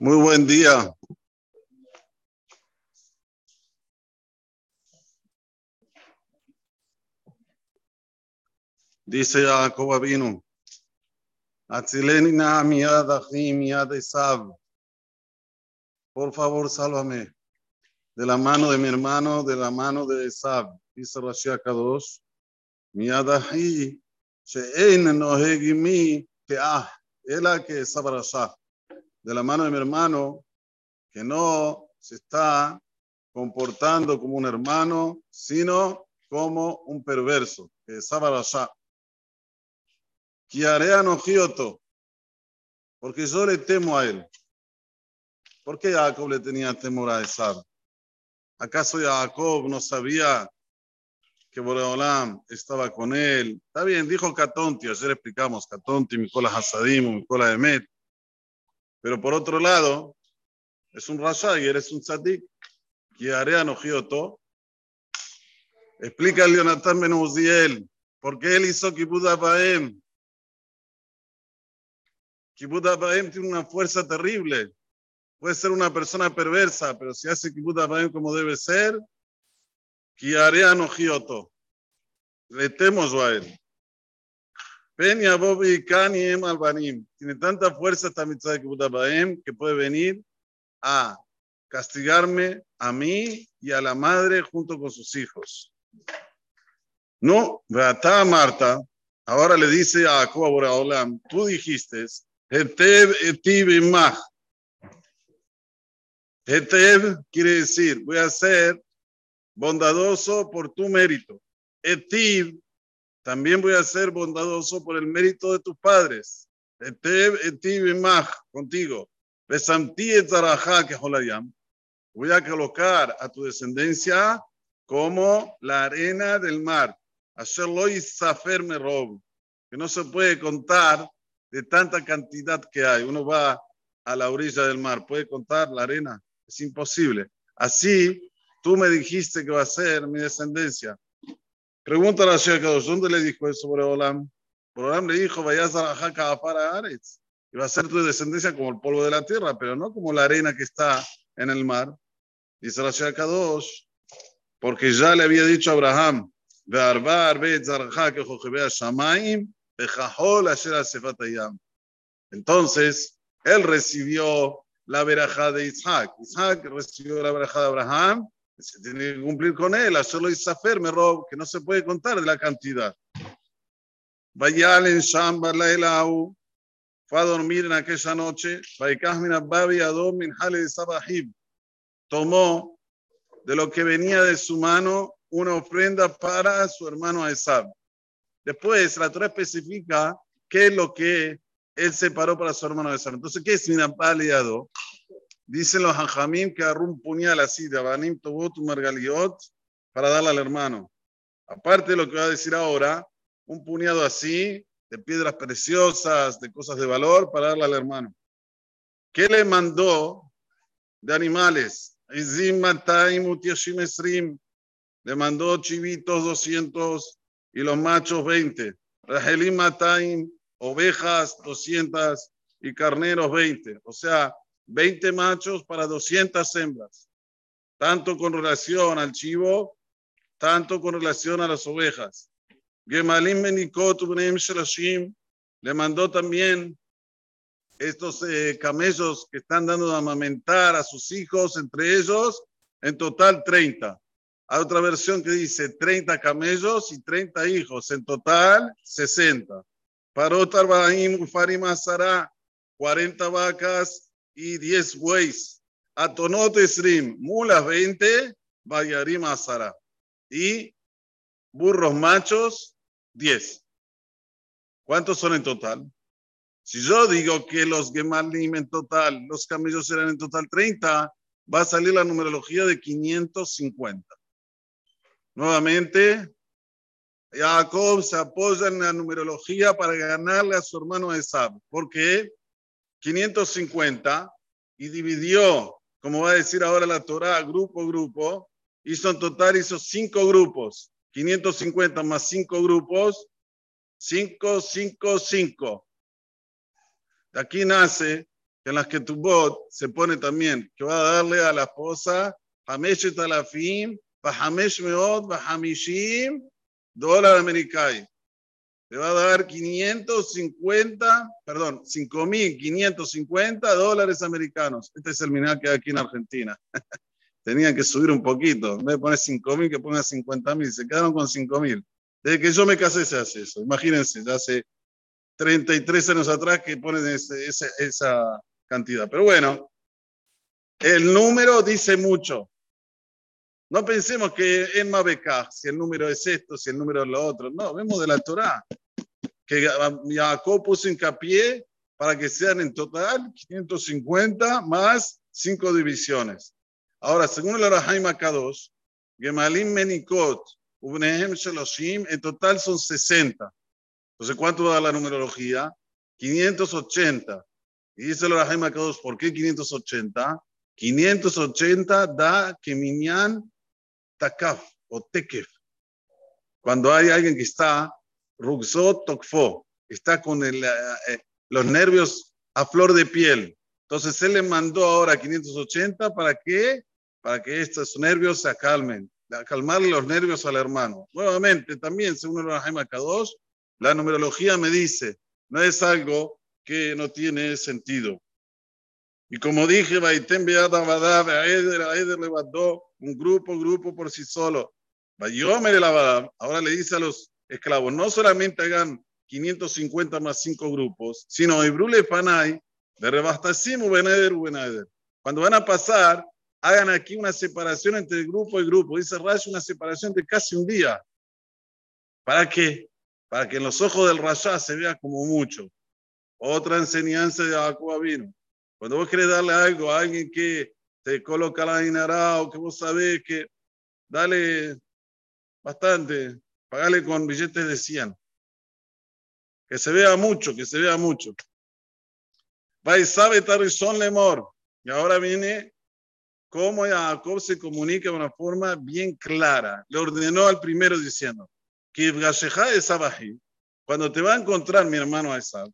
Muy buen día. Dice Jacob vino. Atzileni na miad achim miad Esav. Por favor, sálvame de la mano de mi hermano, de la mano de Esav. Dice Rashi Kadosh. Miad achi she'ein noheg mi te'ah. Ela que Esav Rasha. De la mano de mi hermano, que no se está comportando como un hermano, sino como un perverso. Que Esav Rasha. Kiarea no gioto, porque yo le temo a él. ¿Por qué Jacob le tenía temor a Esab? ¿Acaso Jacob no sabía que Boreolam estaba con él? Está bien, dijo Catonti, ayer explicamos Catonti, Mikola Hasadim, Mikola Emet. Pero por otro lado, es un rasha y eres un tzadik. Explica a Leonatán Benuziel, ¿por qué él hizo Kibbutz Abaem? Kibbutz Abaem tiene una fuerza terrible. Puede ser una persona perversa, pero si hace Kibbutz Abaem como debe ser, gioto. Le temo yo a él. Peña Bobi Kaniem Albanim. Tiene tanta fuerza esta mitzvah de Kibbutz que puede venir a castigarme a mí y a la madre junto con sus hijos. No, Beata Marta, ahora le dice a Jacob Boraholam, tú dijiste, Hetev etiv imach. Hetev quiere decir, voy a ser bondadoso por tu mérito. Etiv, también voy a ser bondadoso por el mérito de tus padres. Contigo. Voy a colocar a tu descendencia como la arena del mar. Que no se puede contar de tanta cantidad que hay. Uno va a la orilla del mar, puede contar la arena, es imposible. Así, tú me dijiste que va a ser mi descendencia. Pregunta a la Shekadosh, ¿dónde le dijo eso sobre Olam? Olam le dijo, vayas a Jaca para Aretz, y va a ser tu descendencia como el polvo de la tierra, pero no como la arena que está en el mar. Dice la Shekadosh, porque ya le había dicho a Abraham, entonces, él recibió la verajá de Isaac. Isaac recibió la verajá de Abraham. Se tiene que cumplir con él, hacerlo Isafer, me rob, que no se puede contar de la cantidad. Vayal en Shamba la Elau, fue a dormir en aquella noche. Tomó de lo que venía de su mano una ofrenda para su hermano Esab. Después, la Torah especifica qué es lo que él separó para su hermano de Entonces, ¿qué es Minapaliado? Dicen los Hanjamim que agarró un puñal así de Abanim Tobot Margaliot para darle al hermano. Aparte de lo que va a decir ahora, un puñado así de piedras preciosas, de cosas de valor para darle al hermano. ¿Qué le mandó de animales? Le mandó chivitos 200 y los machos 20. Rajelim Mataim, ovejas 200 y carneros 20. O sea, 20 machos para 200 hembras. Tanto con relación al chivo, tanto con relación a las ovejas. Gemalim Menikot le mandó también estos eh, camellos que están dando a amamentar a sus hijos, entre ellos, en total 30. Hay otra versión que dice 30 camellos y 30 hijos, en total 60. Parot Arbaim Ufarim Asara, 40 vacas y 10 bueyes. Atonot Esrim, mulas 20, Bayarim Asara. Y burros machos, 10. ¿Cuántos son en total? Si yo digo que los Gemalim en total, los camellos eran en total 30, va a salir la numerología de 550. Nuevamente, Jacob se apoya en la numerología para ganarle a su hermano Esab. ¿Por qué? 550 y dividió, como va a decir ahora la Torah, grupo, grupo. Hizo en total, hizo cinco grupos. 550 más cinco grupos. 5, 5, 5. De aquí nace que las que tu bot se pone también, que va a darle a la esposa Hamesh Talafim, Bahamesh Meot, Bahamishim, dólar americano. Le va a dar 550, perdón, 5.550 dólares americanos. Este es el minal que hay aquí en Argentina. Tenían que subir un poquito. En vez de poner 5.000, que ponga 50.000. Se quedaron con 5.000. Desde que yo me casé se hace eso. Imagínense, ya hace 33 años atrás que ponen esa cantidad. Pero bueno, el número dice mucho. No pensemos que en Mabekah, si el número es esto, si el número es lo otro. No, vemos de la Torah que Jacob puso hincapié para que sean en total 550 más 5 divisiones. Ahora, según el Arahaim Akadosh, Gemalim Menikot, Ubnehem Sheloshim, en total son 60. Entonces, ¿cuánto da la numerología? 580. Y dice el Arahaim Akadosh, ¿por qué 580? 580 da Keminyan takaf o tekef. Cuando hay alguien que está ruxot tokfo, está con el, eh, eh, los nervios a flor de piel. Entonces él le mandó ahora 580 para que para que estos nervios se calmen, calmarle los nervios al hermano. Nuevamente, también, según el Rahim Kadosh, la numerología me dice, no es algo que no tiene sentido. Y como dije, un grupo, grupo por sí solo. Ahora le dice a los esclavos, no solamente hagan 550 más 5 grupos, sino Ibrule Panay, de Rebastasim Beneder Beneder. Cuando van a pasar, hagan aquí una separación entre grupo y grupo. Dice Rashi, una separación de casi un día. ¿Para qué? Para que en los ojos del Rasha se vea como mucho. Otra enseñanza de Jacob vino. Cuando vos querés darle algo a alguien que te coloca la dinara o que vos sabés que dale bastante, pagale con billetes de 100. Que se vea mucho, que se vea mucho. Va y sabe Tarizón Lemor. Y ahora viene cómo Jacob se comunica de una forma bien clara. Le ordenó al primero diciendo, que cuando te va a encontrar mi hermano Esab,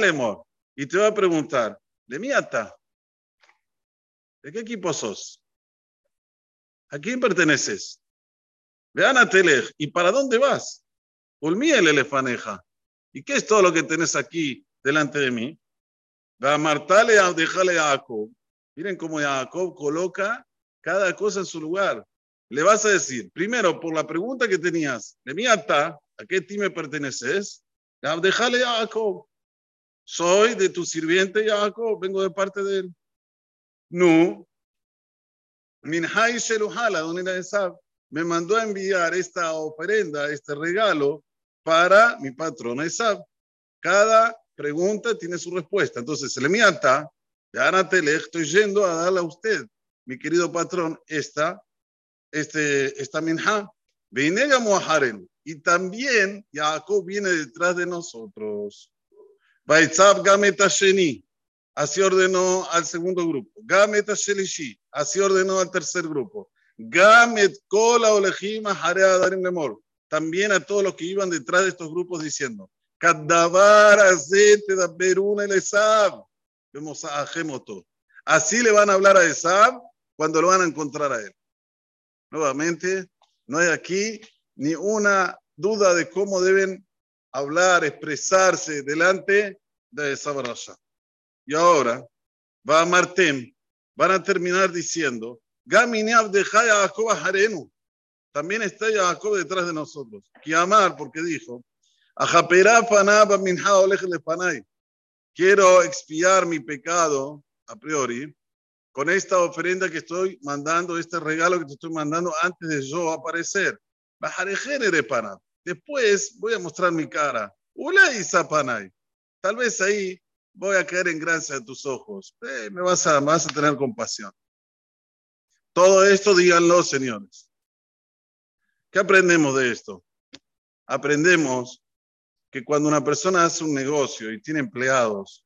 Lemor, y te va a preguntar, de Miata. ¿De qué equipo sos? ¿A quién perteneces? Vean a Telej. ¿Y para dónde vas? Ulmí el elefaneja. ¿Y qué es todo lo que tenés aquí delante de mí? Martale a dejarle a Jacob. Miren cómo Jacob coloca cada cosa en su lugar. Le vas a decir, primero, por la pregunta que tenías, de Miata, ¿a qué me perteneces? Déjale a Jacob soy de tu sirviente Jacob, vengo de parte de él. No. Minhai Sheluhala, don Esab, me mandó a enviar esta ofrenda, este regalo para mi patrón Esab. Cada pregunta tiene su respuesta. Entonces, se le miata, ya le estoy yendo a darle a usted, mi querido patrón, esta, este, esta minha. Y también Jacob viene detrás de nosotros. Baitzab Gamet Sheni, así ordenó al segundo grupo. Gamet así ordenó al tercer grupo. Gamet Kola Olejima Jarea Darim Lemor, también a todos los que iban detrás de estos grupos diciendo, Kadavar Azete da Peruna el Esab. Vemos a Gemoto. Así le van a hablar a Esab cuando lo van a encontrar a él. Nuevamente, no hay aquí ni una duda de cómo deben hablar, expresarse delante de esa barasha. Y ahora, va a Martem, van a terminar diciendo, también está Jacob detrás de nosotros. amar porque dijo, Quiero expiar mi pecado a priori con esta ofrenda que estoy mandando, este regalo que te estoy mandando antes de yo aparecer. Después voy a mostrar mi cara. Tal vez ahí voy a caer en gracia de tus ojos. Eh, me, vas a, vas a tener compasión. Todo esto díganlo, señores. ¿Qué aprendemos de esto? Aprendemos que cuando una persona hace un negocio y tiene empleados,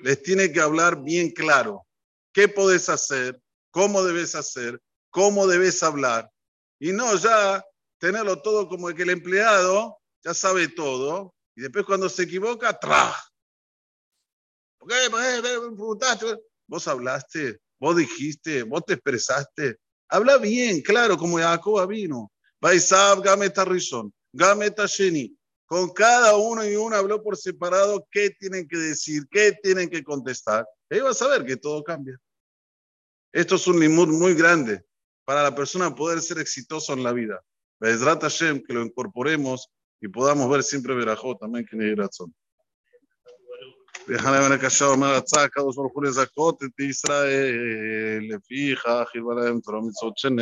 les tiene que hablar bien claro qué puedes hacer, cómo debes hacer, cómo debes hablar. Y no ya tenerlo todo como que el empleado ya sabe todo y después cuando se equivoca, ¡tra! Vos hablaste, vos dijiste, vos te expresaste. Habla bien, claro, como Jacob vino. Baisab, Gameta Rishon, Gameta Sheni. Con cada uno y uno habló por separado qué tienen que decir, qué tienen que contestar. Ahí vas a ver que todo cambia. Esto es un limud muy grande para la persona poder ser exitoso en la vida. Bezrat Hashem, que lo incorporemos y podamos ver siempre Berajot, también que razón. Déjame ver הקשה אומר הצעה, הקדוש ברוך הוא לזכות את ישראל, לפיכך ירבה להם תורה מצוות